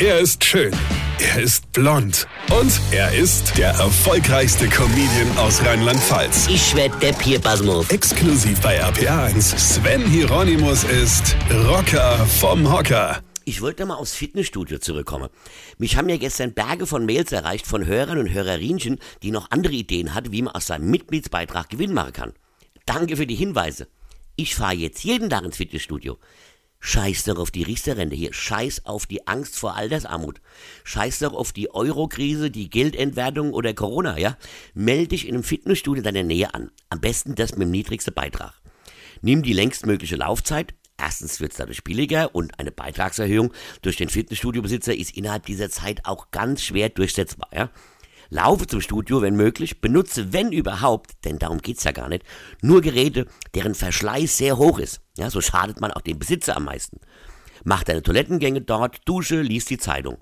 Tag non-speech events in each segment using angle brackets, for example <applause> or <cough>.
Er ist schön. Er ist blond. Und er ist der erfolgreichste Comedian aus Rheinland-Pfalz. Ich werd der Pierpasmus. Exklusiv bei RPA1. Sven Hieronymus ist Rocker vom Hocker. Ich wollte mal aufs Fitnessstudio zurückkommen. Mich haben ja gestern Berge von Mails erreicht von Hörern und Hörerinchen, die noch andere Ideen hatten, wie man aus seinem Mitgliedsbeitrag Gewinn machen kann. Danke für die Hinweise. Ich fahre jetzt jeden Tag ins Fitnessstudio. Scheiß doch auf die Riester-Rente hier. Scheiß auf die Angst vor Altersarmut. Scheiß doch auf die Euro-Krise, die Geldentwertung oder Corona, ja? Meld dich in einem Fitnessstudio deiner Nähe an. Am besten das mit dem niedrigsten Beitrag. Nimm die längstmögliche Laufzeit. Erstens wird es dadurch billiger und eine Beitragserhöhung durch den Fitnessstudiobesitzer ist innerhalb dieser Zeit auch ganz schwer durchsetzbar, ja? Laufe zum Studio, wenn möglich, benutze, wenn überhaupt, denn darum geht's ja gar nicht, nur Geräte, deren Verschleiß sehr hoch ist. Ja, so schadet man auch dem Besitzer am meisten. Mach deine Toilettengänge dort, dusche, lies die Zeitung.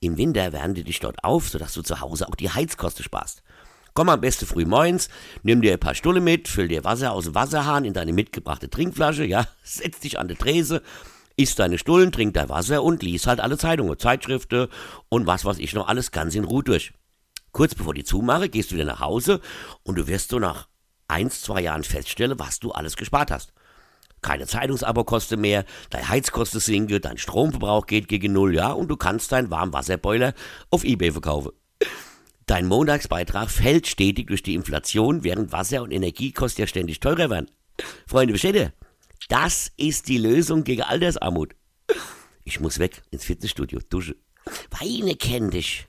Im Winter wärmen die dich dort auf, sodass du zu Hause auch die Heizkosten sparst. Komm am besten früh moins, nimm dir ein paar Stulle mit, füll dir Wasser aus dem Wasserhahn in deine mitgebrachte Trinkflasche, ja, <laughs> setz dich an die Trese, isst deine Stullen, trink dein Wasser und lies halt alle Zeitungen, Zeitschriften und was weiß ich noch alles ganz in Ruhe durch. Kurz bevor die zumache, gehst du wieder nach Hause und du wirst so nach eins, zwei Jahren feststellen, was du alles gespart hast. Keine Zeitungsabokosten mehr, dein Heizkosten sinke, dein Stromverbrauch geht gegen Null, ja, und du kannst deinen Warmwasserboiler auf Ebay verkaufen. Dein Montagsbeitrag fällt stetig durch die Inflation, während Wasser und Energiekosten ja ständig teurer werden. Freunde, versteht ihr? Das ist die Lösung gegen Altersarmut. Ich muss weg ins Fitnessstudio, dusche. Weine kenn dich.